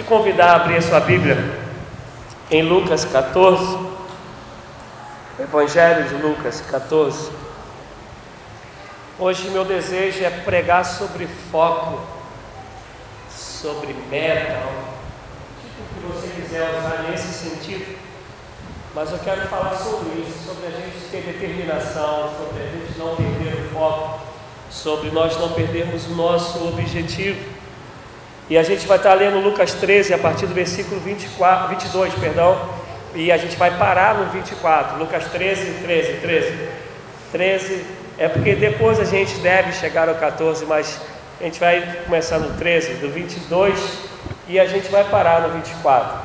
te convidar a abrir a sua Bíblia em Lucas 14, Evangelho de Lucas 14. Hoje meu desejo é pregar sobre foco, sobre meta, o tipo que você quiser usar nesse sentido, mas eu quero falar sobre isso, sobre a gente ter determinação, sobre a gente não perder o foco, sobre nós não perdermos o nosso objetivo. E a gente vai estar lendo Lucas 13 a partir do versículo 24, 22, perdão, e a gente vai parar no 24. Lucas 13, 13, 13. 13 é porque depois a gente deve chegar ao 14, mas a gente vai começar no 13, do 22 e a gente vai parar no 24.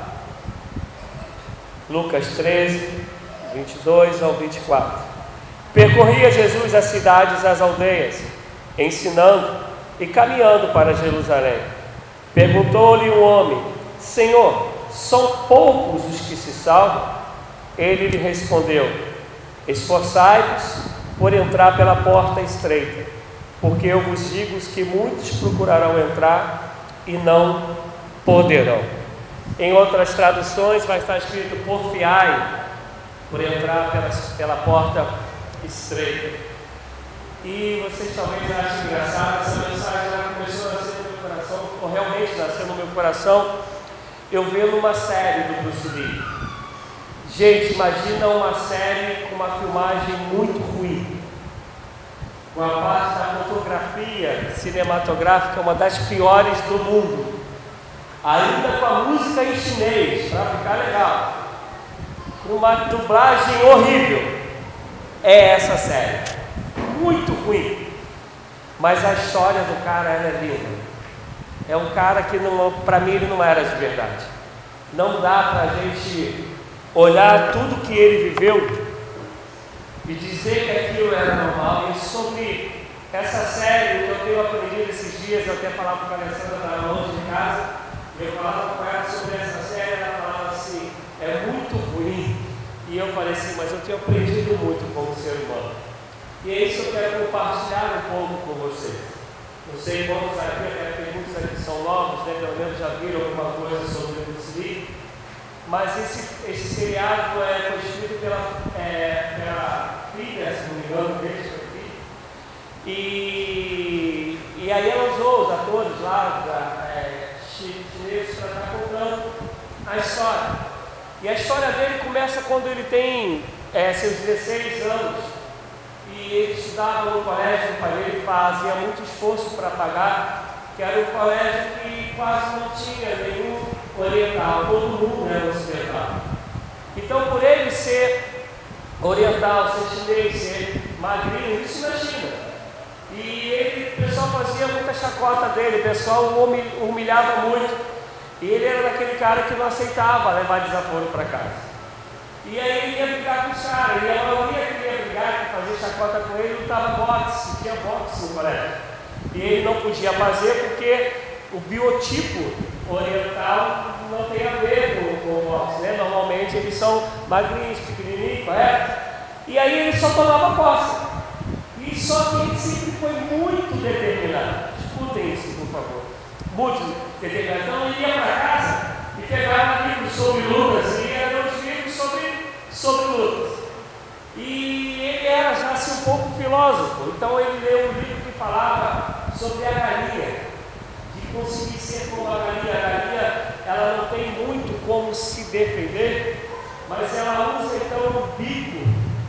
Lucas 13, 22 ao 24. Percorria Jesus as cidades, as aldeias, ensinando e caminhando para Jerusalém. Perguntou-lhe um homem: Senhor, são poucos os que se salvam? Ele lhe respondeu: Esforçai-vos por entrar pela porta estreita, porque eu vos digo que muitos procurarão entrar e não poderão. Em outras traduções vai estar escrito: Porfiai por entrar pela, pela porta estreita. E vocês talvez achem engraçado, essa mensagem já começou a realmente nasceu no meu coração, eu vendo uma série do Bruce Lee. Gente, imagina uma série com uma filmagem muito ruim. Com a parte da fotografia cinematográfica, uma das piores do mundo. Ainda com a música em chinês, para ficar legal. Com uma dublagem horrível. É essa série. Muito ruim. Mas a história do cara é linda. É um cara que, para mim, ele não era de verdade. Não dá para a gente olhar tudo que ele viveu e dizer que aquilo era normal. E sobre essa série, eu tenho aprendido esses dias, eu até falava com a Alessandra da longe de casa, eu falava com ela sobre essa série, ela falava assim, é muito ruim. E eu falei assim, mas eu tenho aprendido muito como ser humano. E é isso que eu quero compartilhar um pouco com vocês. Não sei quantos aqui, até porque muitos aqui são novos, né? pelo menos já viram alguma coisa sobre o Bruce. Mas esse, esse seriado é, foi escrito pela, é, pela filha, se não me engano, dele, e, e aí ela usou os atores lá, da, é, chineses, para estar contando a história. E a história dele começa quando ele tem é, seus 16 anos e ele estudava no colégio do pai dele, fazia muito esforço para pagar, que era um colégio que quase não tinha nenhum oriental, todo mundo era ocidental. Então, por ele ser oriental, ser chinês, ser magrinho, isso na China. E ele, o pessoal fazia muita chacota dele, o pessoal o humilhava muito. E ele era daquele cara que não aceitava levar desaforo para casa. E aí ele ia brigar com os caras, e a maioria que ia brigar, que fazer chacota com ele, lutava boxe, tinha boxe no colégio. E ele não podia fazer porque o biotipo oriental não tem a ver com, com o boxe, né? Normalmente eles são magrinhos, pequenininhos, é? E aí ele só tomava posse. E só que ele sempre foi muito determinado. Escutem isso, por favor. Muito determinado. Então ele ia para casa e pegava livros sobre Lucas sobre lutas. E ele era já assim um pouco filósofo, então ele leu um livro que falava sobre a galinha, de conseguir ser como a galinha. A galinha ela não tem muito como se defender, mas ela usa então o bico,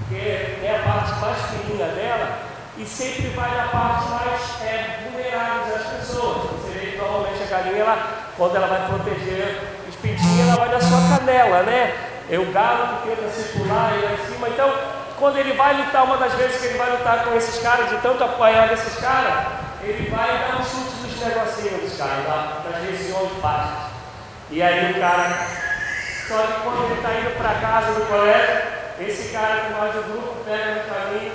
que é a parte mais fininha dela, e sempre vai na parte mais é, vulnerável das pessoas. Você vê que normalmente a galinha, ela, quando ela vai proteger os pintinhos, ela vai na sua canela, né? É o galo que tenta circular e lá em cima. Então, quando ele vai lutar, uma das vezes que ele vai lutar com esses caras, de tanto apanhar desses caras, ele vai dar um chute nos negocinhos dos caras, lá, nas regiões baixas. E aí o cara, só que quando ele está indo para casa do colégio, esse cara que mais o grupo pega no caminho,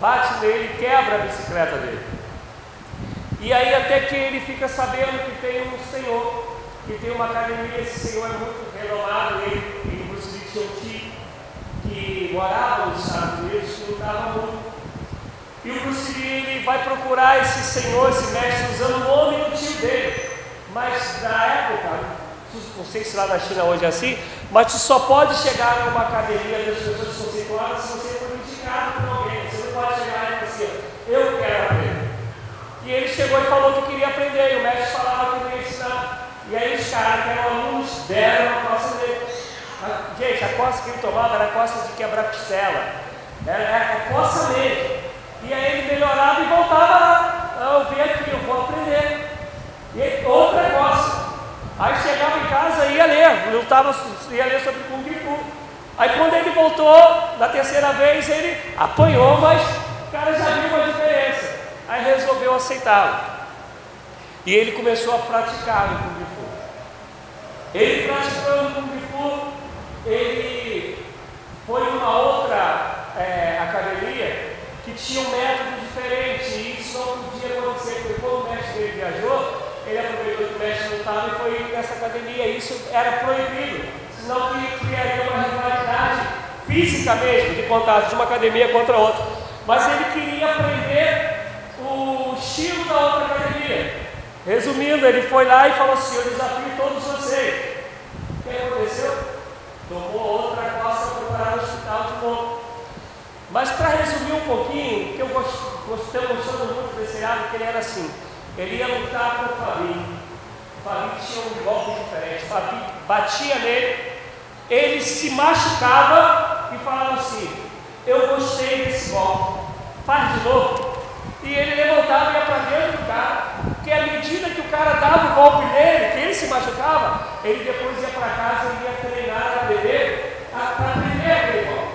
bate nele e quebra a bicicleta dele. E aí até que ele fica sabendo que tem um senhor, que tem uma academia, esse senhor é muito renomado, ele tio, que morava nos Estados Unidos, que lutava muito. E o Bruce Lee ele vai procurar esse senhor, esse mestre, usando o nome do tio dele. Mas na época, não sei se lá na China hoje é assim, mas tu só pode chegar numa academia das pessoas conceituadas se você for indicado por alguém. Você não pode chegar e dizer assim, eu quero aprender. E ele chegou e falou que queria aprender, e o mestre falava que queria ensinar. E aí os caras que eram alunos deram a dele. Gente, a costa que ele tomava era a costa de quebrar costela. Era a costa mesmo. E aí ele melhorava e voltava lá. Ah, eu vim aqui, eu vou aprender. E outra costa. Aí chegava em casa e ia ler, lutava, ia ler sobre Kung Fu. Aí quando ele voltou, na terceira vez, ele apanhou, mas o cara já viu a diferença. Aí resolveu aceitá-lo. E ele começou a praticar o Kung Fu. Ele praticando o Kung Fu, ele foi uma outra é, academia que tinha um método diferente. E isso não podia acontecer, porque quando o mestre dele viajou, ele aproveitou que o mestre não estava e foi nessa academia. Isso era proibido, senão criaria uma rivalidade física mesmo, de contato de uma academia contra outra. Mas ele queria aprender o estilo da outra academia. Resumindo, ele foi lá e falou assim: Eu desafio todos vocês. O que aconteceu? Tomou outra costa para parar no hospital de novo. Mas para resumir um pouquinho, que eu gostei gostando muito desse seriado, que ele era assim. Ele ia lutar com o Fabi. O Fabi tinha um golpe diferente. O Fabi batia nele, ele se machucava e falava assim: Eu gostei desse golpe, faz de novo. E ele levantava e ia para dentro do cara, porque à medida que o cara dava o golpe nele, ele depois ia para casa e ia treinar a beber para aprender aquele golpe.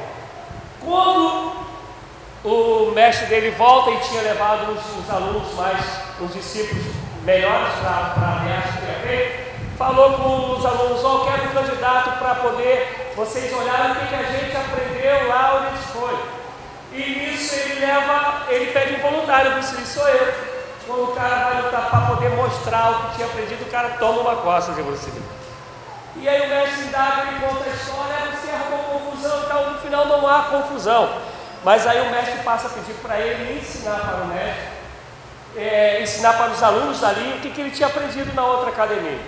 Quando o mestre dele volta e tinha levado os, os alunos mais os discípulos melhores para a viagem que ia falou com os alunos, oh, quero um candidato para poder vocês olharem o que, que a gente aprendeu lá onde foi. E nisso ele leva, ele pede um voluntário, disse, sou eu. Quando o cara vai lutar para poder mostrar o que tinha aprendido, o cara toma uma costa de você. E aí o mestre indaga, ele conta a história, você arrumou confusão, então no final não há confusão. Mas aí o mestre passa a pedir para ele ensinar para o mestre é, ensinar para os alunos ali o que, que ele tinha aprendido na outra academia.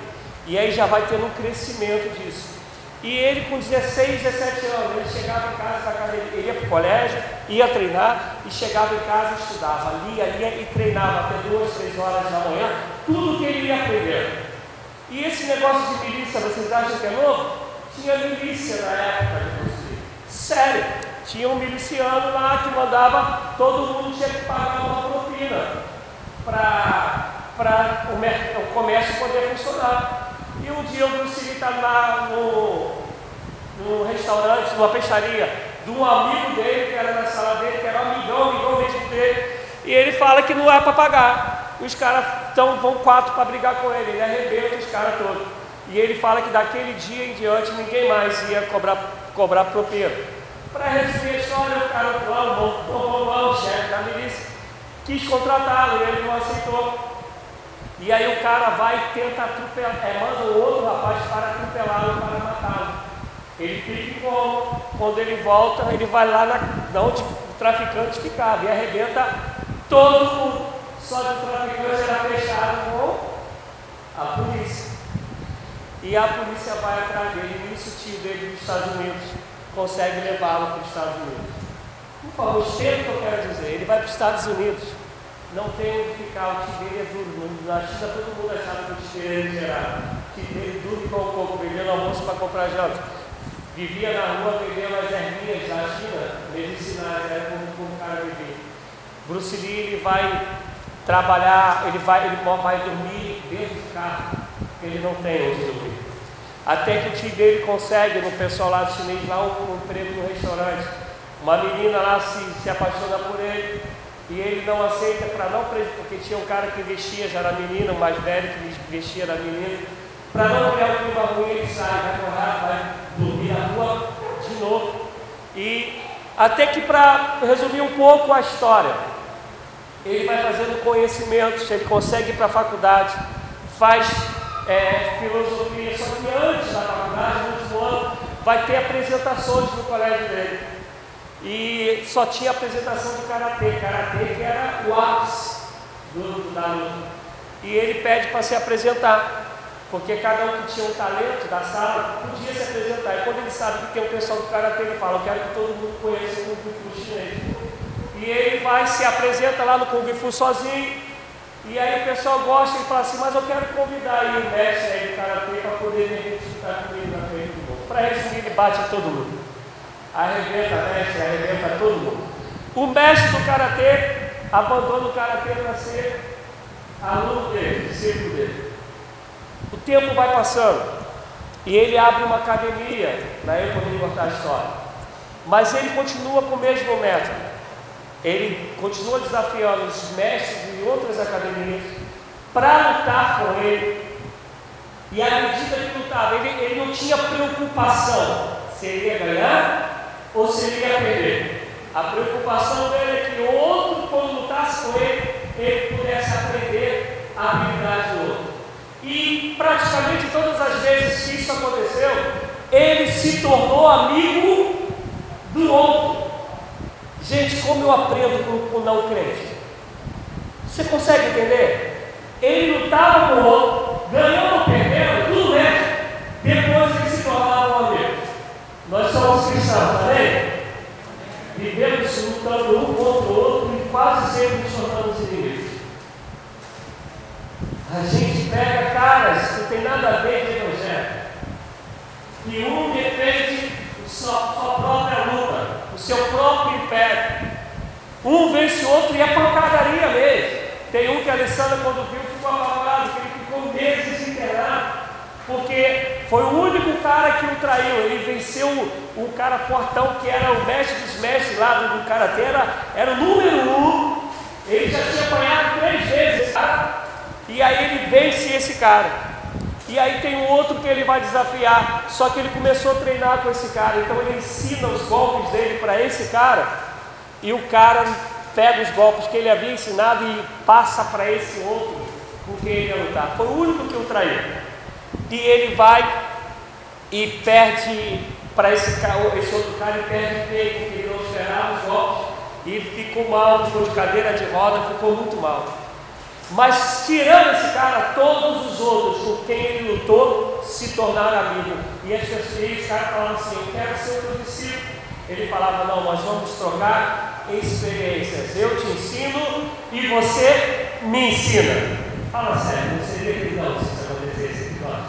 E aí já vai tendo um crescimento disso. E ele, com 16, 17 anos, ele chegava em casa da academia, ele ia para o colégio, ia treinar e chegava em casa estudava, lia, lia e treinava até duas, três horas da manhã, tudo que ele ia aprender. E esse negócio de milícia, vocês acham que é novo? Tinha milícia na época de Bruce Sério, tinha um miliciano lá que mandava, todo mundo tinha que pagar uma propina para o, comércio poder funcionar. E um dia o Bruce Lee está lá no, no restaurante, numa peixaria, de um amigo dele, que era na sala dele, que era um amigão, amigão mesmo dele, e ele fala que não é para pagar. Os caras então, vão quatro para brigar com ele, ele arrebenta os caras todos. E ele fala que daquele dia em diante ninguém mais ia cobrar, cobrar propina. Para resumir a história, o cara, o bom, bom, bom, chefe da milícia, quis contratá-lo e ele não aceitou. E aí o cara vai e tenta atropelar, é, manda um outro rapaz para atropelá-lo, para matá-lo. Ele fica em. Quando ele volta, ele vai lá na, onde o traficante ficava e arrebenta todo mundo. Só que o traficante era fechado com a polícia. E a polícia vai atrás dele, e nisso o tio dele dos Estados Unidos consegue levá-lo para os Estados Unidos. Por favor, o que eu quero dizer. Ele vai para os Estados Unidos não tem onde ficar, o tigre é duro. Na China todo mundo achava que o tigre era. O tigre duro com o coco, vendendo almoço para comprar janta. Vivia na rua vendendo as ervinhas da China, medicinais, era como, como o cara vivia. Bruce Lee ele vai trabalhar, ele vai, ele vai dormir dentro do carro, ele não tem onde dormir. Até que o tio dele consegue, no pessoal lá chinês, lá um emprego no restaurante. Uma menina lá se, se apaixona por ele, e ele não aceita para não porque tinha um cara que vestia, já era menino, o mais velho que vestia da menina, para não criar um clima ruim, ele sai, vai correr, vai dormir na rua de novo. E até que para resumir um pouco a história, ele vai fazendo conhecimentos, ele consegue ir para a faculdade, faz é, filosofia, só que antes da faculdade, no último ano, vai ter apresentações no colégio dele e só tinha apresentação de karatê, karatê que era o ápice do, da luta. E ele pede para se apresentar. Porque cada um que tinha um talento da sala podia se apresentar. E quando ele sabe que tem um pessoal do karatê, ele fala: Eu quero que todo mundo conheça o Kung Fu chinês. E ele vai, se apresenta lá no Kung Fu sozinho. E aí o pessoal gosta e fala assim: Mas eu quero convidar aí o mestre aí do karatê para poder vir disputar comigo na frente do mundo. Para resumir, ele bate todo mundo. Arrebenta mestre, arrebenta todo mundo. O mestre do karatê abandona o karatê para ser aluno dele, discípulo dele. O tempo vai passando e ele abre uma academia, daí eu poderia contar a história. Mas ele continua com o mesmo método. Ele continua desafiando os mestres de outras academias para lutar com ele. E à medida que lutava, ele, ele não tinha preocupação se ele ia ganhar ou se ele ia perder. A preocupação dele é que outro, quando lutasse com ele, ele pudesse aprender a habilidade do outro. E praticamente todas as vezes que isso aconteceu, ele se tornou amigo do outro. Gente, como eu aprendo com o não crente? Você consegue entender? Ele lutava com o outro, ganhou ou perdendo, tudo bem. Depois ele se tornava um amigo. Nós somos cristãos, tá vendo? Vivemos lutando um contra o outro e quase sempre nos tornamos inimigos. A gente pega caras que tem nada a ver com o Evangelho. E um defende sua, sua própria luta, o seu próprio império. Um vence o outro e é pancadaria mesmo. Tem um que a Alessandra, quando viu, ficou apavorado, que ele ficou meses internado. Porque foi o único cara que o traiu. Ele venceu o, cara fortão, que era o mestre dos mestres lá do, Karatê, era, era o número um. Ele já tinha apanhado três vezes, tá? E aí ele vence esse cara. E aí tem um outro que ele vai desafiar. Só que ele começou a treinar com esse cara. Então ele ensina os golpes dele para esse cara. E o cara pega os golpes que ele havia ensinado e passa para esse outro com quem ele ia lutar. Foi o único que o traiu. E ele vai e perde para esse, esse outro cara e perde feio, porque ele não esperava os golpes. E ele ficou mal, ficou de cadeira de roda, ficou muito mal. Mas tirando esse cara, todos os outros com quem ele lutou se tornaram amigos. E os caras falavam assim, eu quero ser o teu discípulo. Ele falava, não, nós vamos trocar experiências. Eu te ensino e você me ensina. Fala sério, não seria legal se isso acontecesse nós.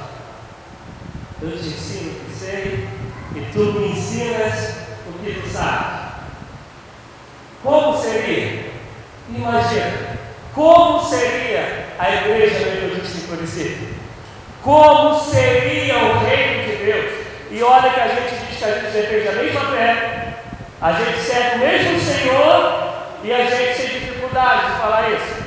Eu te ensino o que sei e tu me ensinas o que tu sabes. Como seria? Imagina. Como seria a igreja metodista em Curitiba? Como seria o reino de Deus? E olha que a gente diz que a gente defende a mesma fé, a gente serve o mesmo Senhor e a gente tem dificuldade de falar isso.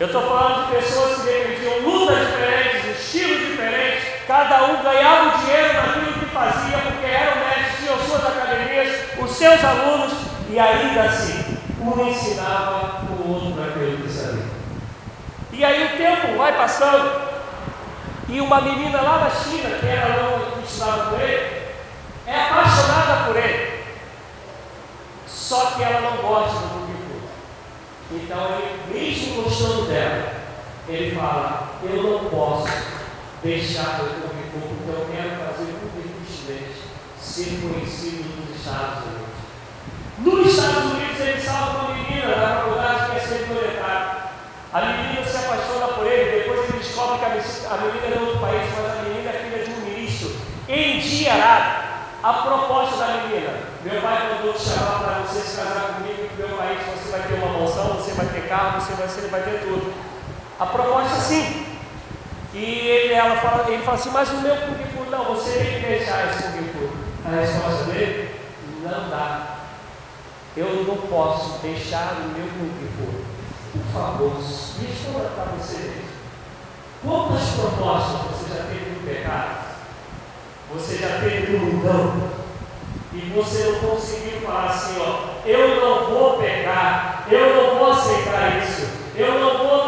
Eu estou falando de pessoas que defendiam lutas diferentes, estilos diferentes, cada um ganhava o dinheiro naquilo que fazia, porque eram mestres, tinham suas academias, os seus alunos, e ainda assim, um ensinava o outro naquilo que sabia. E aí o tempo vai passando, e uma menina lá da China, que era lá que estudava com ele, é apaixonada por ele. Só que ela não gosta do Kung Fu. Então, ele, mesmo gostando dela, ele fala: Eu não posso deixar o Kung Fu, porque eu quero fazer o Fu chinês ser conhecido nos Estados Unidos. Nos Estados Unidos, ele salva uma menina da faculdade que é ser proletário. A menina se apaixona por ele, depois ele descobre que a menina é de outro país, mas a menina é filha de um ministro endinheirado. A proposta da menina, meu pai mandou te chamar para você se casar comigo, meu país você vai ter uma mansão, você vai ter carro, você vai, você vai ter tudo. A proposta é sim. E ele, ela fala, ele fala assim, mas o meu Kung Fu, não, você tem que deixar esse Kung Fu. A resposta dele, não dá. Eu não posso deixar o meu Kung Fu. Por favor, responda para você. Quantas propostas você já teve no pecado? Você já teve no mundão? E você não conseguiu falar assim, ó, eu não vou pecar, eu não vou aceitar isso, eu não vou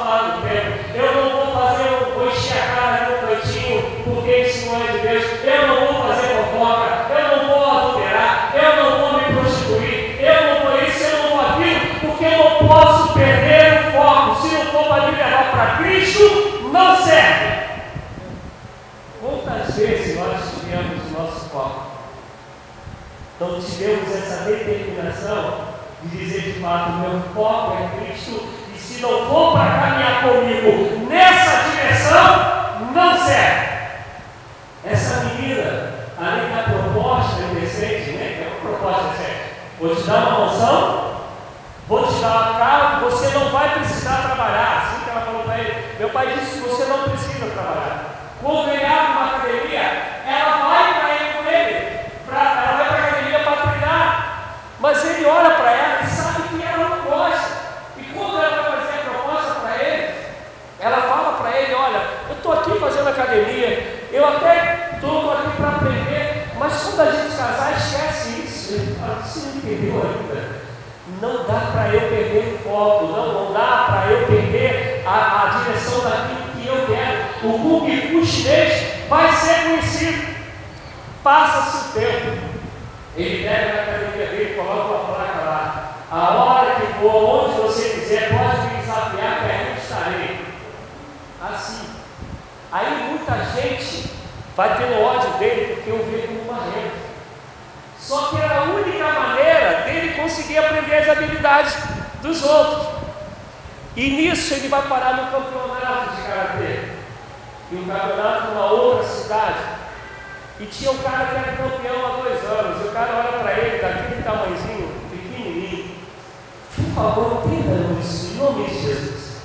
no tempo, eu não vou fazer, eu vou encher a cara no cantinho, porque isso não é de Deus, eu não vou fazer fofoca, eu não vou adulterar, eu não vou me prostituir, eu não vou isso, eu não vou aquilo, porque eu não posso perder o foco. Se não for para me levar para Cristo, não serve. foco. Então tivemos essa determinação de dizer de fato, meu foco é Cristo, e se não for para caminhar comigo nessa direção, não serve. Essa menina, além da proposta indecente, né? Que é uma proposta decente, vou te dar uma moção, vou te dar uma carro, você não vai precisar trabalhar. Assim que ela falou para ele, meu pai disse que você não precisa trabalhar. Quando ganhar uma academia, ela vai para ele com ele, pra, ela vai para a academia para treinar. Mas ele olha para ela e sabe que ela não gosta. E quando ela vai fazer a proposta para ele, ela fala para ele: Olha, eu estou aqui fazendo academia, eu até estou aqui para aprender, mas quando a gente casar, esquece isso. Ele fala: Você não entendeu ainda? Não dá para eu perder o foco, não, não dá para eu perder a, a direção daquilo que eu quero. O Kung chinês vai ser conhecido. Passa-se o tempo. Ele pega na academia dele, coloca uma placa lá. A hora que for, onde você quiser, pode me desafiar, que aí eu estarei. Assim. Aí muita gente vai ter ódio dele porque eu vejo como uma renda. Só que era a única maneira dele conseguir aprender as habilidades dos outros. E nisso ele vai parar no campeonato de karatê. E um campeonato numa outra cidade. E tinha um cara que era campeão há dois anos. E o cara olha para ele, daquele tamanhozinho, pequenininho. Por favor, entenda isso, em nome de Jesus.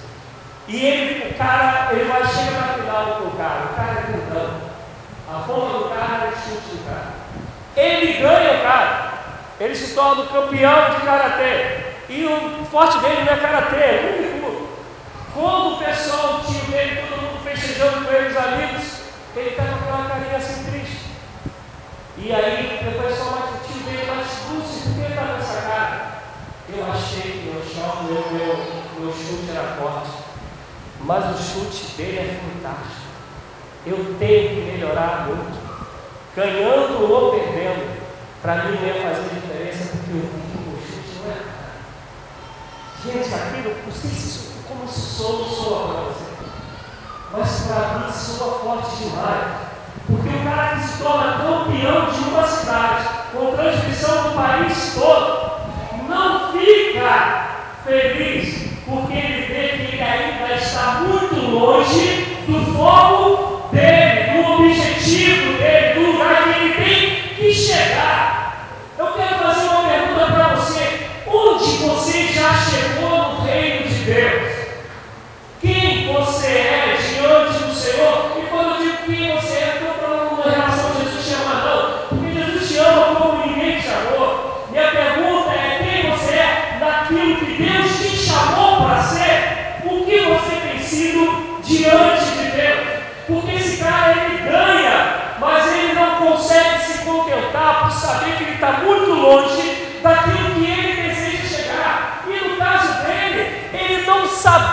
E ele, o cara, ele vai chegar na final com o cara. O cara é grandão. A forma do cara é chute do cara. Ele ganha o cara. Ele se torna o campeão de karatê. E o forte dele não é karatê, é kung. Quando o pessoal, o tio dele, todo mundo festejando com ele, os amigos, ele está com aquela carinha assim triste. E aí, depois só mais o tio dele, mas Lúcio, por que ele está com essa cara? Eu achei que meu choque, meu, meu, meu chute era forte. Mas o chute dele é fantástico. Eu tenho que melhorar muito. Ganhando ou perdendo, para mim não ia fazer diferença, porque eu vi que o não é Gente, aquilo, não sei se como soa para você. Mas para mim soa forte demais. Porque o cara que se torna campeão de uma cidade, com transmissão do país todo, não fica feliz, porque ele vê que ele ainda está muito longe do do objetivo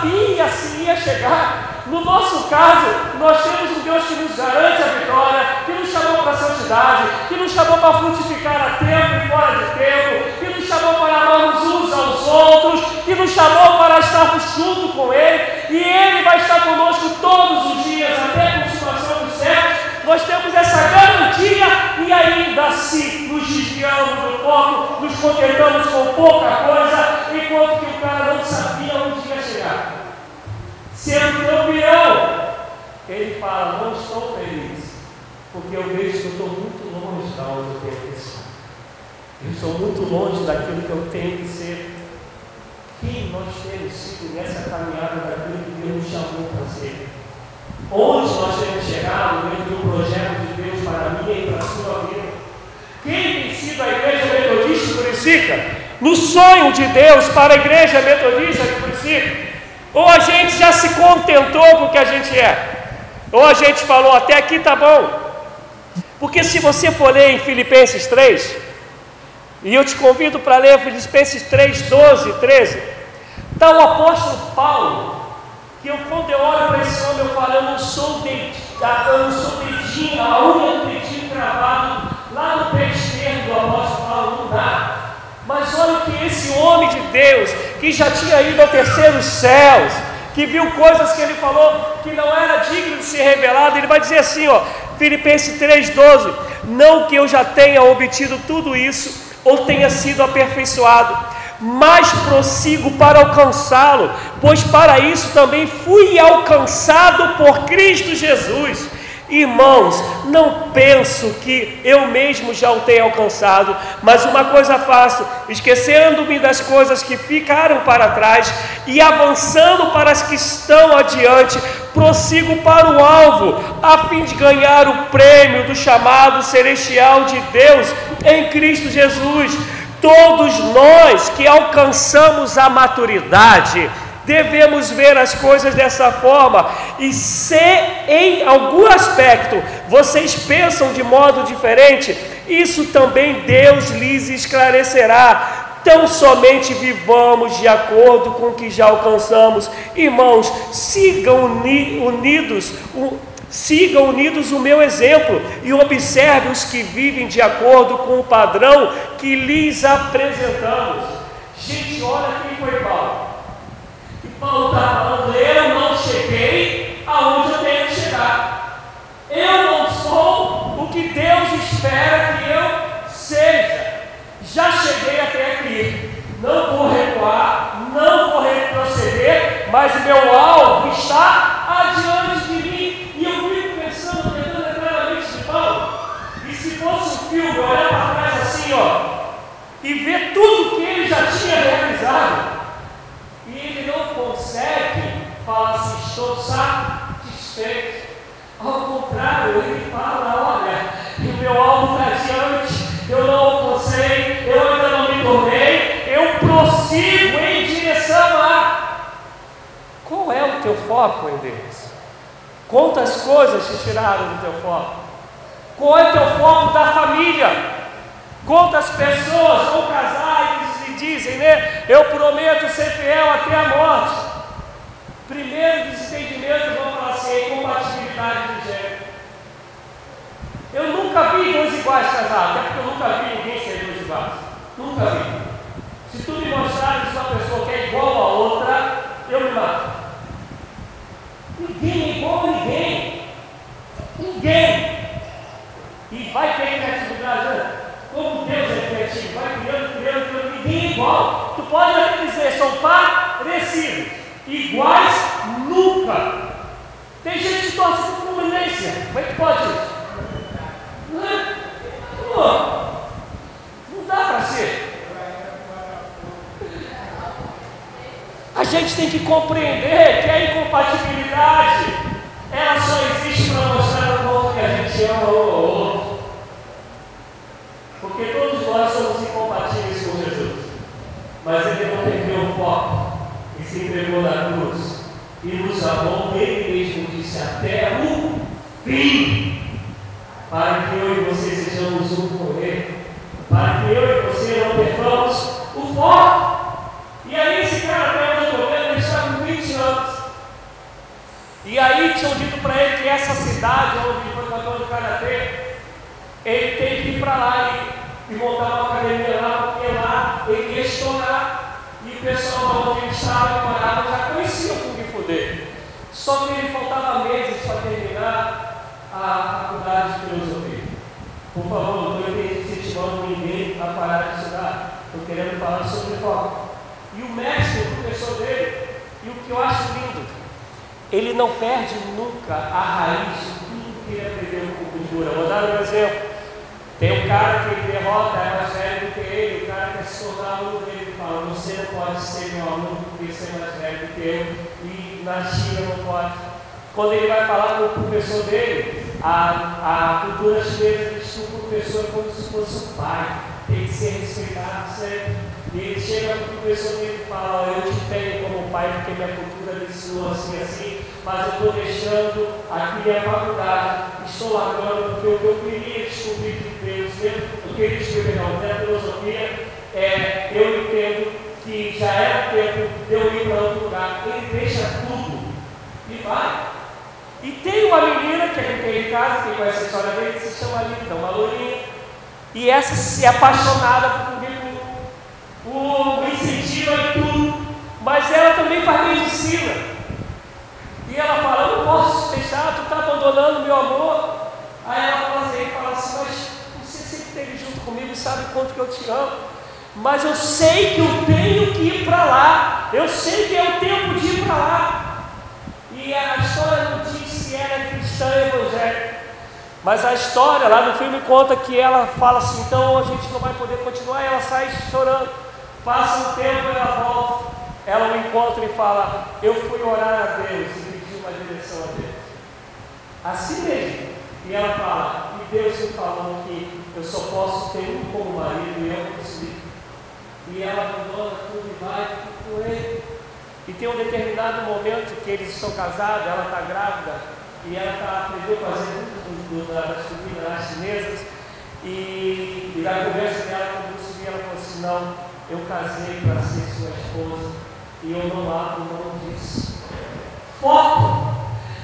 sabia se ia chegar. No nosso caso, nós temos um Deus que nos garante a vitória, que nos chamou para a santidade, que nos chamou para frutificar a tempo e fora de tempo, que nos chamou para amarmos uns aos outros, que nos chamou para estarmos junto com Ele, e Ele vai estar conosco todos os dias, até a consumação dos séculos. Nós temos essa garantia e ainda assim nos desviamos do foco, nos contentamos com pouca coisa, ele fala: Não estou feliz, porque eu vejo que eu estou muito longe da onde eu tenho que estar. Eu estou muito longe daquilo que eu tenho que ser. Quem nós temos sido nessa caminhada daquilo que Deus nos chamou para ser? Onde nós temos chegado dentro do projeto de Deus para mim e para a sua vida? Quem tem sido a igreja metodista de Curicica? No sonho de Deus para a igreja metodista de Curicica? Ou a gente já se contentou com o que a gente é? Ou a gente falou, até aqui tá bom. Porque se você for ler em Filipenses 3, e eu te convido para ler Filipenses 3, 12, 13, está o apóstolo Paulo, que eu, quando eu olho para esse homem, eu falo, eu não sou dedinho, eu não sou dedinho, a unha do dedinho lá no pé esquerdo do apóstolo Paulo, não dá. Mas olha que esse homem de Deus, que já tinha ido ao terceiro céus, que viu coisas que ele falou que não era digno de ser revelado. Ele vai dizer assim, ó, Filipenses 3,12: Não que eu já tenha obtido tudo isso ou tenha sido aperfeiçoado, mas prossigo para alcançá-lo, pois para isso também fui alcançado por Cristo Jesus. Irmãos, não penso que eu mesmo já o tenha alcançado, mas uma coisa faço, esquecendo-me das coisas que ficaram para trás e avançando para as que estão adiante, prossigo para o alvo, a fim de ganhar o prêmio do chamado celestial de Deus em Cristo Jesus. Todos nós que alcançamos a maturidade, devemos ver as coisas dessa forma. E se em algum aspecto vocês pensam de modo diferente, isso também Deus lhes esclarecerá. Tão somente vivamos de acordo com o que já alcançamos. Irmãos, sigam uni unidos, sigam unidos o meu exemplo e observe os que vivem de acordo com o padrão que lhes apresentamos. Gente, olha quem foi Paulo. Paulo está falando, eu não cheguei aonde eu tenho que chegar. Eu não sou o que Deus espera que eu seja. Já cheguei até aqui. Não vou recuar, não vou retroceder, mas o meu alvo está adiante de mim. E eu fico pensando, tentando claramente de Paulo. E se fosse um filme, olhar para trás assim, ó, e ver tudo que ele já tinha realizado falar assim, estou satisfeito. Ao contrário, ele fala, olha, o meu alvo está adiante, eu não alcancei, eu ainda não me tornei, eu prossigo em direção a. Qual é o teu foco em Deus? Quantas coisas te tiraram do teu foco? Qual é o teu foco da família? Quantas pessoas ou casais dizem, né? Eu prometo ser fiel até a morte. Primeiro desentendimento, vamos falar assim, é incompatibilidade de gênero. Eu nunca vi dois iguais casados, até porque eu nunca vi ninguém ser dois iguais. Nunca vi. Se tu me mostrares uma pessoa que é igual a outra, eu me mato. Ninguém é igual a ninguém. Ninguém. E vai ter criatividade? Como Deus é criativo, vai criando, criando, criando, ninguém é igual. Tu pode até dizer, são parecidos, iguais nunca. Tem gente que torce por Fluminense, como é que pode isso? Não, é? não dá para ser. A gente tem que compreender que a incompatibilidade ela só existe para mostrar o quanto que a gente ama o outro. Porque todos nós somos incompatíveis com Jesus. Mas ele não perdeu o foco e se entregou na cruz. E nos amou, ele mesmo disse até o fim. Para que eu e você sejamos um com ele. Para que eu e você não percamos o foco. E aí esse cara até no governo, ele está com 20 anos. E aí tinham dito para ele que essa cidade onde foi campeão do Karatê, ele tem que ir para lá e, e montar uma academia lá ele ia estourar. E o estava e já conhecia o Kung Fu dele. Só que faltava meses para terminar a faculdade de filosofia. Por favor, não estou incentivando ninguém a parar de estudar. Estou querendo falar sobre foco. E o mestre, o professor dele, e o que eu acho lindo, ele não perde nunca a raiz de tudo que ele aprendeu com cultura. Vou dar um exemplo. Tem um cara que derrota, é mais velho do que ele, o cara quer se tornar aluno dele, ele fala, você não pode ser meu aluno porque você é mais velho do que eu, e na China não pode. Quando ele vai falar com o professor dele, a, a cultura chinesa diz que o professor é como se fosse um pai, tem que ser respeitado sempre. E ele chega para o professor e fala, eu te tenho como pai porque minha cultura me ensinou assim assim, mas eu estou deixando aqui a faculdade, estou largando porque o que eu queria descobrir de Deus, eu queria descobrir não, da filosofia, é, eu entendo que já era tempo de eu ir para outro lugar. Ele deixa tudo e vai. E tem uma menina que gente tem em casa, quem conhece a história dele, que se chama Lita, uma lourinha. E essa se apaixonada por o, o incentiva em tudo. Mas ela também faz medicina. E ela fala, eu não posso deixar, tu está abandonando meu amor. Aí ela fala assim, fala assim, mas você sempre esteve junto comigo, sabe quanto que eu te amo. Mas eu sei que eu tenho que ir para lá. Eu sei que é o tempo de ir para lá. E a história não diz se ela é cristã evangélica. Mas a história lá no filme conta que ela fala assim, então a gente não vai poder continuar, e ela sai chorando. Passa um tempo, ela volta, ela o encontra e fala, eu fui orar a Deus e pedi uma direção a Deus. Assim mesmo. E ela fala, e Deus me falou que eu só posso ter um como marido e eu consegui. E ela abandona tudo e vai com ele. E tem um determinado momento que eles estão casados, ela está grávida, e ela está aprendeu a fazer muito das comidas chinesas. E, e na conversa dela com o Bruce ela falou assim, não, eu casei para ser sua esposa e eu não abro mão disso. Foco!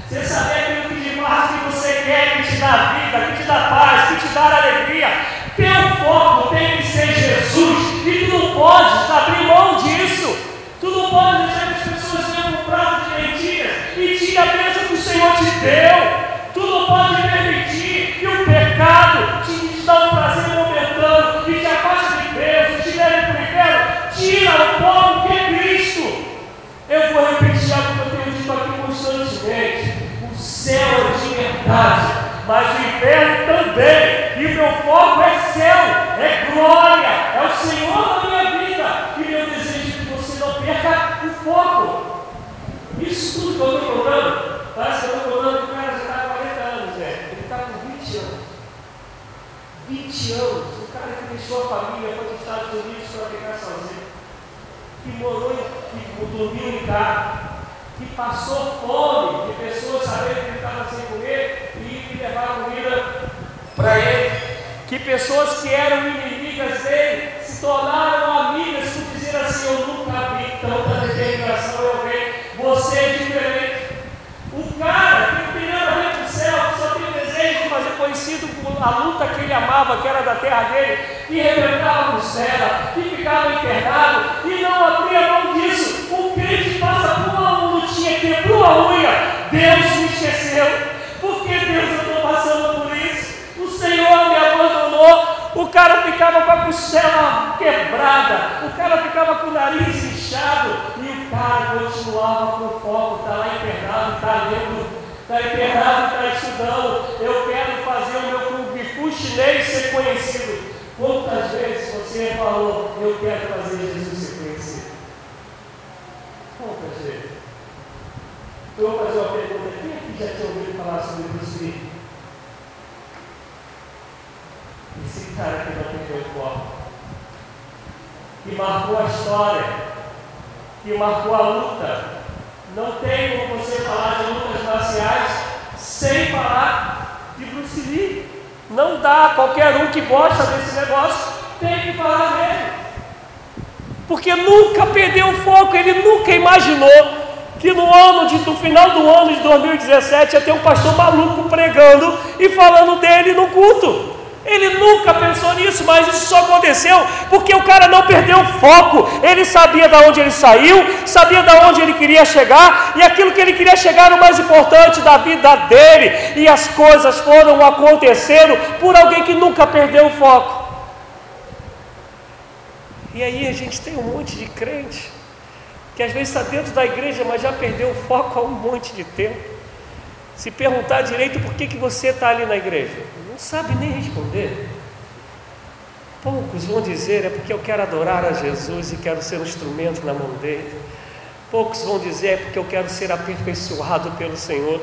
Você saber aquilo que de mais que você quer, que te dá vida, que te dá paz, que te dá alegria. Teu foco tem que ser Jesus. E tu não podes abrir mão disso. Tu não pode deixar que as pessoas venham um prato de mentiras e tire a bênção que o Senhor te deu. Dá um prazer momentâneo e te afaste de Deus, te leve para o inferno. Tira o povo que é Cristo. Eu vou repetir algo que eu tenho dito aqui constantemente. O céu é de verdade, mas o inferno também. E meu foco é céu, é glória, é o Senhor na minha vida. E meu desejo é que você não perca o foco. Isso tudo que eu estou contando, parece que eu estou contando que o cara já está há 40 anos, né? Ele está com 20 anos. 20 anos, o cara que deixou a família, foi para os Estados Unidos para ficar sozinho, que morou e dormiu em casa, que passou fome, de pessoas sabendo que ele estava sem comer e que levar comida para ele, que pessoas que eram inimigas dele se tornaram amigas por dizer assim: Eu nunca vi tanta determinação eu ver, você é diferente. O cara fazer conhecido a luta que ele amava, que era da terra dele, e rebentava no céu, e ficava internado, e não abria mão disso. O crente passa por uma lutinha, quebrou a unha, Deus me esqueceu. Por que Deus eu estou passando por isso? O Senhor me abandonou. O cara ficava com a costela quebrada, o cara ficava com o nariz inchado, e o cara continuava com o foco, está lá internado, está lendo, está internado, está estudando. Eu quero fazer o meu Kung chinês ser conhecido. Quantas vezes você falou, eu quero fazer Jesus ser conhecido? Quantas vezes? Eu vou fazer uma pergunta: quem aqui já tinha ouvido falar sobre Bruce Lee? Esse cara que não perdeu o foco, que marcou a história, que marcou a luta. Não tem como você falar de lutas marciais sem falar de Bruce Lee. Não dá, qualquer um que gosta desse negócio tem que falar dele. Porque nunca perdeu o foco, ele nunca imaginou que no ano de, no final do ano de 2017 ia ter um pastor maluco pregando e falando dele no culto. Ele nunca pensou nisso, mas isso só aconteceu porque o cara não perdeu o foco. Ele sabia de onde ele saiu, sabia de onde ele queria chegar, e aquilo que ele queria chegar era o mais importante da vida dele. E as coisas foram acontecendo por alguém que nunca perdeu o foco. E aí a gente tem um monte de crente que às vezes está dentro da igreja, mas já perdeu o foco há um monte de tempo. Se perguntar direito por que, que você está ali na igreja, sabe nem responder. Poucos vão dizer é porque eu quero adorar a Jesus e quero ser um instrumento na mão dele. Poucos vão dizer é porque eu quero ser aperfeiçoado pelo Senhor.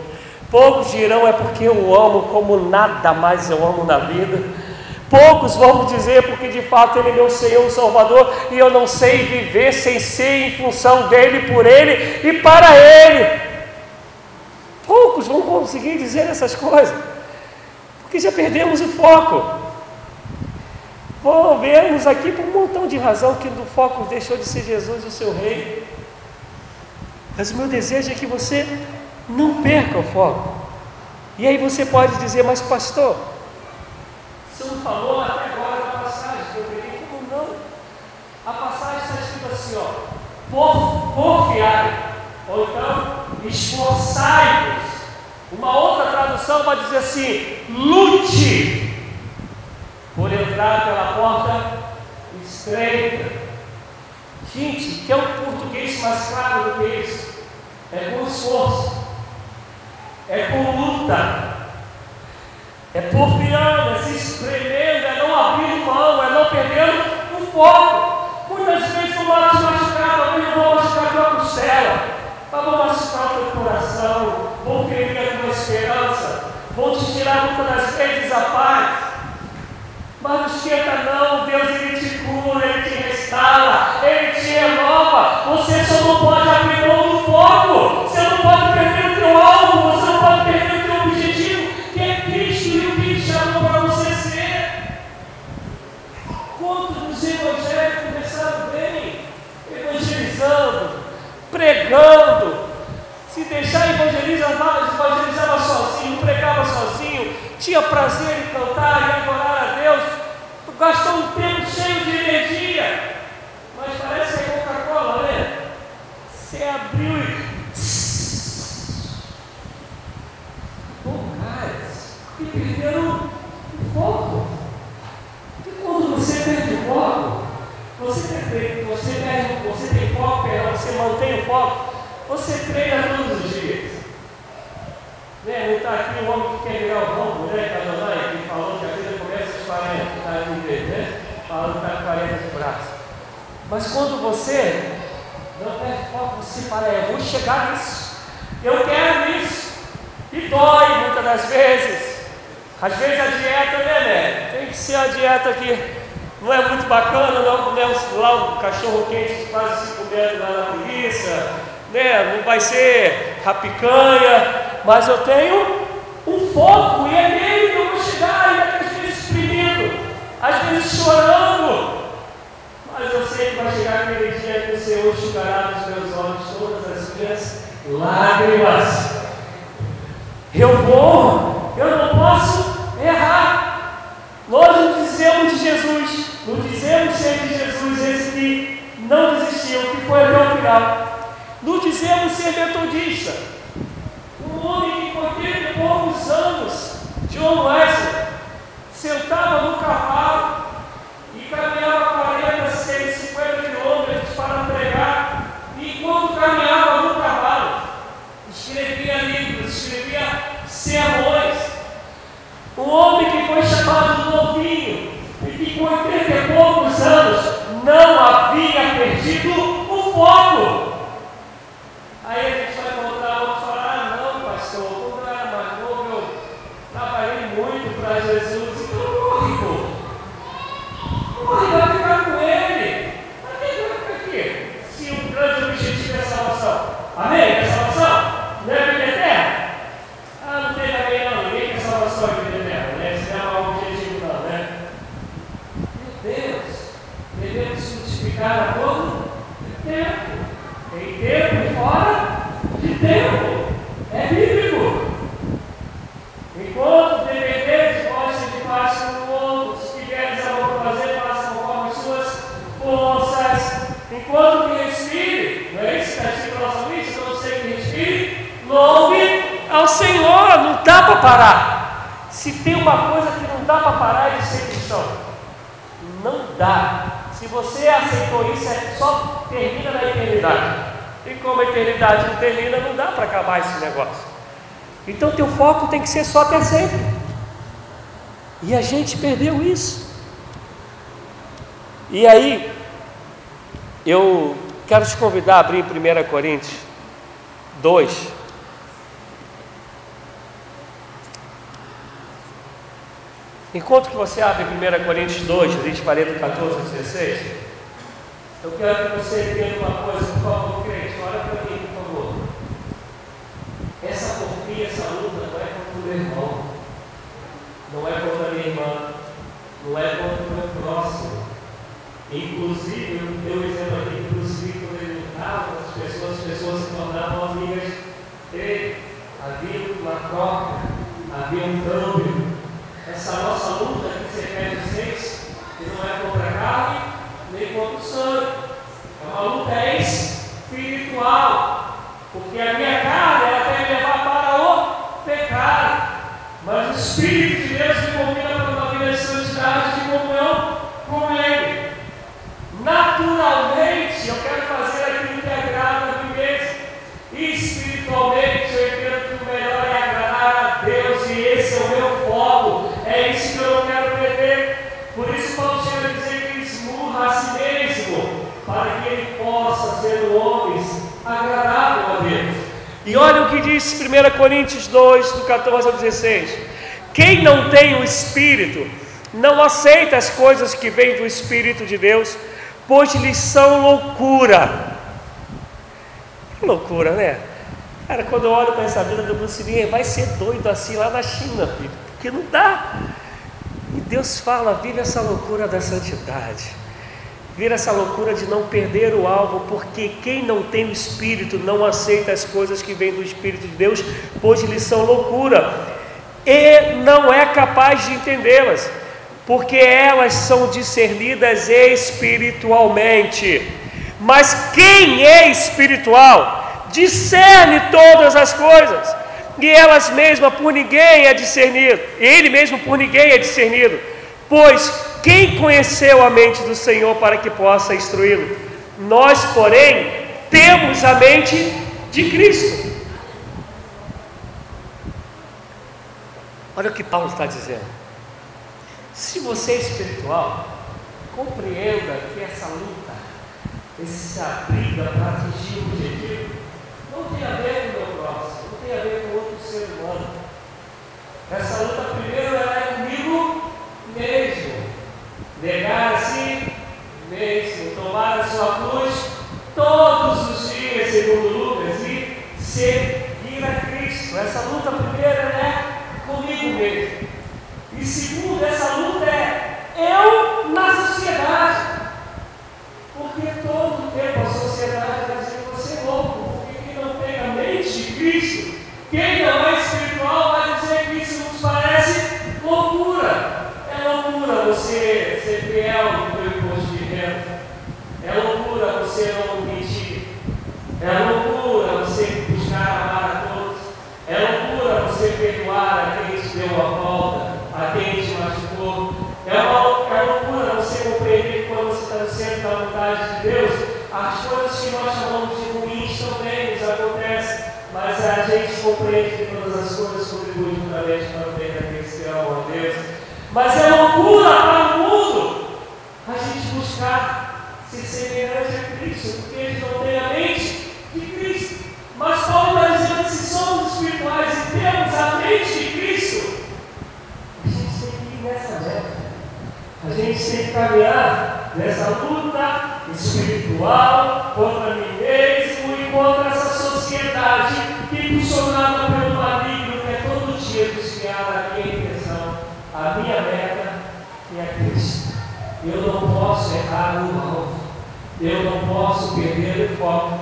Poucos dirão é porque eu amo como nada mais eu amo na vida. Poucos vão dizer porque de fato Ele é meu Senhor, o Salvador, e eu não sei viver sem ser em função dele, por Ele e para Ele. Poucos vão conseguir dizer essas coisas, porque já perdemos o foco. Volvemos aqui por um montão de razão que do foco deixou de ser Jesus o seu rei. Mas o meu desejo é que você não perca o foco. E aí você pode dizer, mas pastor, você não falou até agora da passagem eu peguei, como não? A passagem está escrita assim, ó, por, porfiai, ou então, esforçai-vos. Uma outra tradução vai dizer assim: lute por entrar pela porta estreita. Gente, que é um português mais claro do que isso? É com esforço, é com luta, é porfiando, é se espremendo, é não abrindo mão, é não perdendo o foco. Muitas vezes tu vai te machucar, eu vou machucar tua costela, vou machucar o teu coração, vou ferir a tua esperança, vou te tirar muitas das vezes a paz. Mas não esquenta não, Deus ele te cura, ele te restaura, ele te renova. Você só não pode abrir mão pregando. Se deixar evangelizar, evangelizava sozinho, pregava sozinho, tinha prazer em cantar e adorar a Deus, gastou um tempo cheio de energia, mas parece que é Coca-Cola, né? Você abriu e. Com gás, e perderam o foco. E quando você perde o foco, você, tem, você, perde, você tem foco, você mantém o foco, você treina todos os dias. Né? Não está aqui o homem que quer virar o rombo, né? Cadonai, que falou que a vida começa aos 40, está aqui né? Falando que está com 40 de braço. Mas quando você não perde foco, você fala, é, eu vou chegar nisso, eu quero isso. E dói muitas das vezes. Às vezes a dieta, né, né? Tem que ser a dieta que não é muito bacana, não, né? Lá o cachorro quente quase 5 metros lá na preguiça, né? Não vai ser a picanha, mas eu tenho um foco e é nele que eu vou chegar, e às vezes exprimindo, às vezes chorando, mas eu sei que vai chegar aquele dia que o Senhor enxugará dos meus olhos todas as minhas lágrimas. Eu vou, eu não posso errar. Nós dizemos de Jesus, não dizemos ser de Jesus esse que não desistiu, que foi até o final. Não dizemos ser metodista. Um homem que com 80 e poucos anos, John Wesley, sentava no cavalo e caminhava 40, 150 quilômetros para pregar. E quando caminhava no cavalo, escrevia livros, escrevia sermões. Um homem que foi chamado novinho e que com 80 e poucos anos não havia perdido o foco. Aí a gente vai encontrar outros falar, ah não, pastor, quando eu era mais novo, eu trabalhei muito para Jesus, então morre, pô. Morre, vai ficar com ele. Para que vai ficar aqui? Se o grande objetivo é salvação. Amém? É salvação? Não é vida eterna? Ah, não tem também não, ninguém quer salvação e vida eterna, né? Isso não é o objetivo não, né? Meu Deus, devemos frutificar a todo tempo. Tem tempo e fora de tempo. É bíblico. Enquanto dependeres de vós, se faz com o outro. Se tiveres amor para fazer, faça conforme as suas forças. Enquanto que respire, não é isso que está escrito na nossa lista? Não sei que respire, louve ao Senhor. Não dá para parar. Se tem uma coisa que não dá para parar é de ser cristão. Não dá. Se você aceitou isso, é só termina na eternidade. E como a eternidade não termina, não dá para acabar esse negócio. Então teu foco tem que ser só até sempre. E a gente perdeu isso. E aí, eu quero te convidar a abrir em 1 Coríntios 2. Enquanto que você abre 1 Coríntios 2, 20, 40, 14, 16, eu quero que você entenda uma coisa, por favor, crente, olha para mim, por favor. Essa porfia, essa luta não é contra o meu irmão, não é contra a minha irmã, não é contra o meu próximo. Inclusive, eu exemplo aqui, inclusive, quando ele lutava as pessoas, as pessoas se tornavam amigas dele. Havia uma troca, havia um câmbio essa nossa luta que Efésios 6, que não é contra a carne, nem contra o sangue. É uma luta espiritual. Porque a minha carne é ela quer levar para o pecado. Mas o Espírito de Deus me convida. Diz 1 Coríntios 2, do 14 ao 16. Quem não tem o Espírito, não aceita as coisas que vêm do Espírito de Deus, pois lhes são loucura. Que loucura, né? Cara, quando eu olho para essa vida do Bruce vai ser doido assim lá na China, filho, porque não dá. E Deus fala: vive essa loucura da santidade. Vira essa loucura de não perder o alvo, porque quem não tem o Espírito não aceita as coisas que vêm do Espírito de Deus, pois lhes são loucura, e não é capaz de entendê-las, porque elas são discernidas espiritualmente. Mas quem é espiritual discerne todas as coisas, e elas mesmas por ninguém é discernido, ele mesmo por ninguém é discernido, pois quem conheceu a mente do Senhor para que possa instruí-lo? Nós, porém, temos a mente de Cristo. Olha o que Paulo está dizendo. Se você é espiritual, compreenda que essa luta, essa briga para atingir o objetivo, não tem a ver com o meu próximo, não tem a ver com outro ser humano. Essa luta primeiro é comigo mesmo negar a si mesmo, tomar a sua cruz todos os dias, segundo Lucas, e seguir a Cristo. Essa luta primeira é comigo mesmo. E segundo, essa luta é eu na sociedade. Porque todo tempo a sociedade vai dizer você é louco, porque quem não tem a mente de Cristo, quem não é espiritual, vai dizer que isso nos parece loucura. É loucura você ser fiel no teu imposto de renda. É loucura você não mentir. É loucura você buscar amar a todos. É loucura você perdoar a quem te deu a volta, a quem te machucou. É, uma, é loucura você compreender que quando você está no centro da vontade de Deus, as coisas que nós chamamos de ruins também nos acontecem. Mas a compreende que todas as coisas contribuem juntamente para o bem daqueles que amam a Deus. Mas é loucura para o mundo a gente buscar ser semelhante a Cristo, porque eles não têm a mente de Cristo. Mas Paulo está dizendo que se somos espirituais e temos a mente de Cristo, a gente tem que ir nessa meta. A gente tem que caminhar nessa luta espiritual contra errar. Eu não posso perder o foco.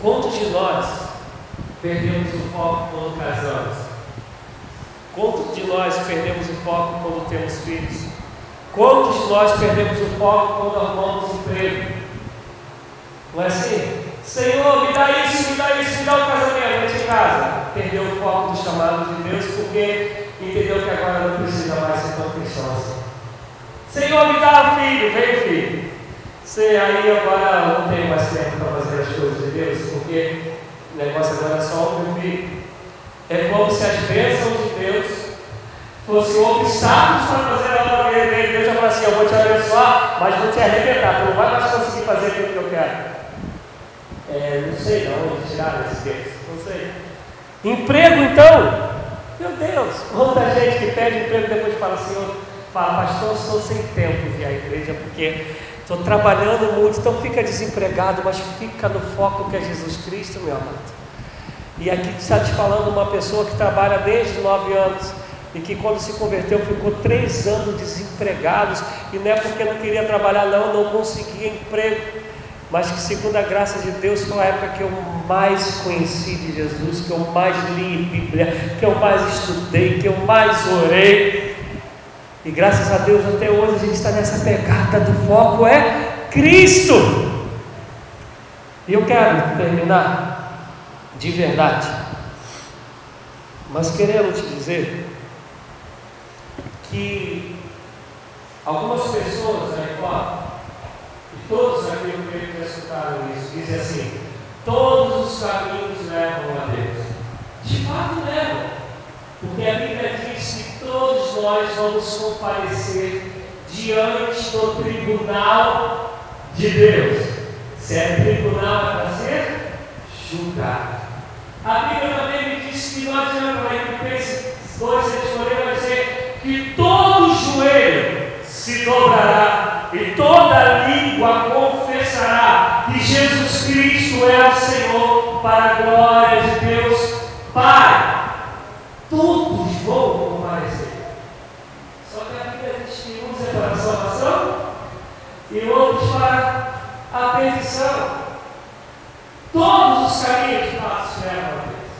Quantos de nós perdemos o foco quando casamos? Quantos de nós perdemos o foco quando temos filhos? Quantos de nós perdemos o foco quando arrumamos emprego? Não é assim? Senhor, me dá isso, me dá isso, me dá um casamento em casa. Perdeu o foco do chamado de Deus porque entendeu que agora não precisa mais ser tão assim. Senhor, me dá filho, vem filho. Você aí agora não tem mais tempo para fazer as coisas de Deus, porque o negócio agora é só meu filho. É como se as bênçãos de Deus fossem obstáculos para fazer a obra dele. Deus já fala assim: Eu vou te abençoar, mas vou te arrebentar. Tu não vai mais conseguir fazer aquilo que eu quero. É, não sei de onde tirar esse bênção, não sei. Emprego então, meu Deus, quanta gente que pede emprego depois fala, Senhor, fala, pastor, estou sem tempo de ir à igreja porque estou trabalhando muito, então fica desempregado, mas fica no foco que é Jesus Cristo, meu amado. E aqui está te falando uma pessoa que trabalha desde nove anos e que quando se converteu ficou três anos desempregado e não é porque não queria trabalhar não, não conseguia emprego mas que segundo a graça de Deus foi a época que eu mais conheci de Jesus, que eu mais li Bíblia, que eu mais estudei, que eu mais orei. E graças a Deus até hoje a gente está nessa pegada do foco é Cristo. E eu quero terminar de verdade, mas querendo te dizer que algumas pessoas aí fora, e todos aqui eu creio que escutaram isso, dizem assim, todos os caminhos levam a Deus. De fato levam, porque a Bíblia diz que todos nós vamos comparecer diante do tribunal de Deus. Se é tribunal é para ser julgado. A Bíblia também me diz que nós em Filipenses 2, 6, vai dizer que todo joelho se dobrará e toda língua confessará que Jesus Cristo é o Senhor para a glória de Deus. Todos vão comparecer. Só que a Bíblia diz que uns é para a salvação e outros para a perdição. Todos os caminhos nossos levam a Deus.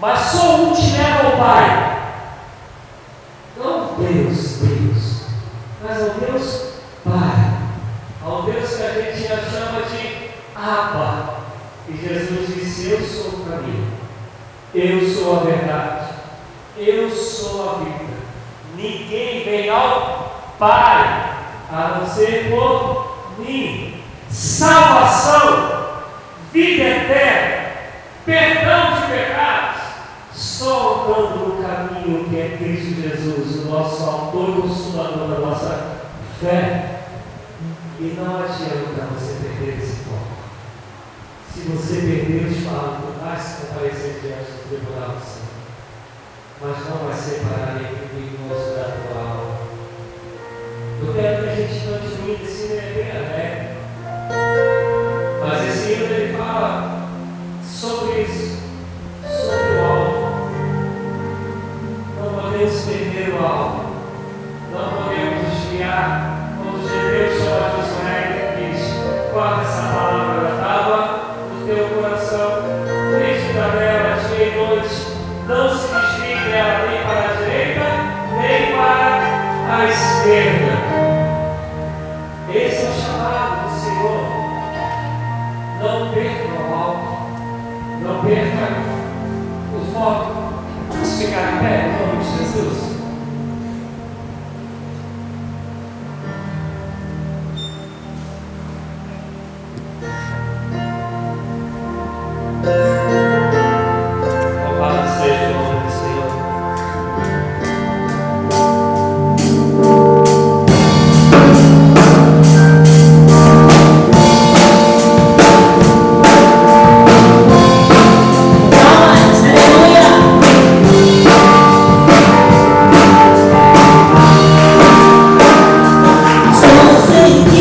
Mas só um te leva ao Pai. Não Deus, Deus, mas ao Deus Pai. Ao Deus que a gente já chama de Abba. E Jesus disse: Eu sou o caminho, eu sou a verdade, eu sou a vida. Ninguém vem ao Pai a não ser por mim. Salvação, vida eterna, perdão de pecados, só andando no caminho que é Cristo Jesus, o nosso autor e consumador da nossa fé. E não adianta você perder esse foco. Se você perder os fatos, vai se comparecer diante do tribunal do Senhor. Mas não vai separar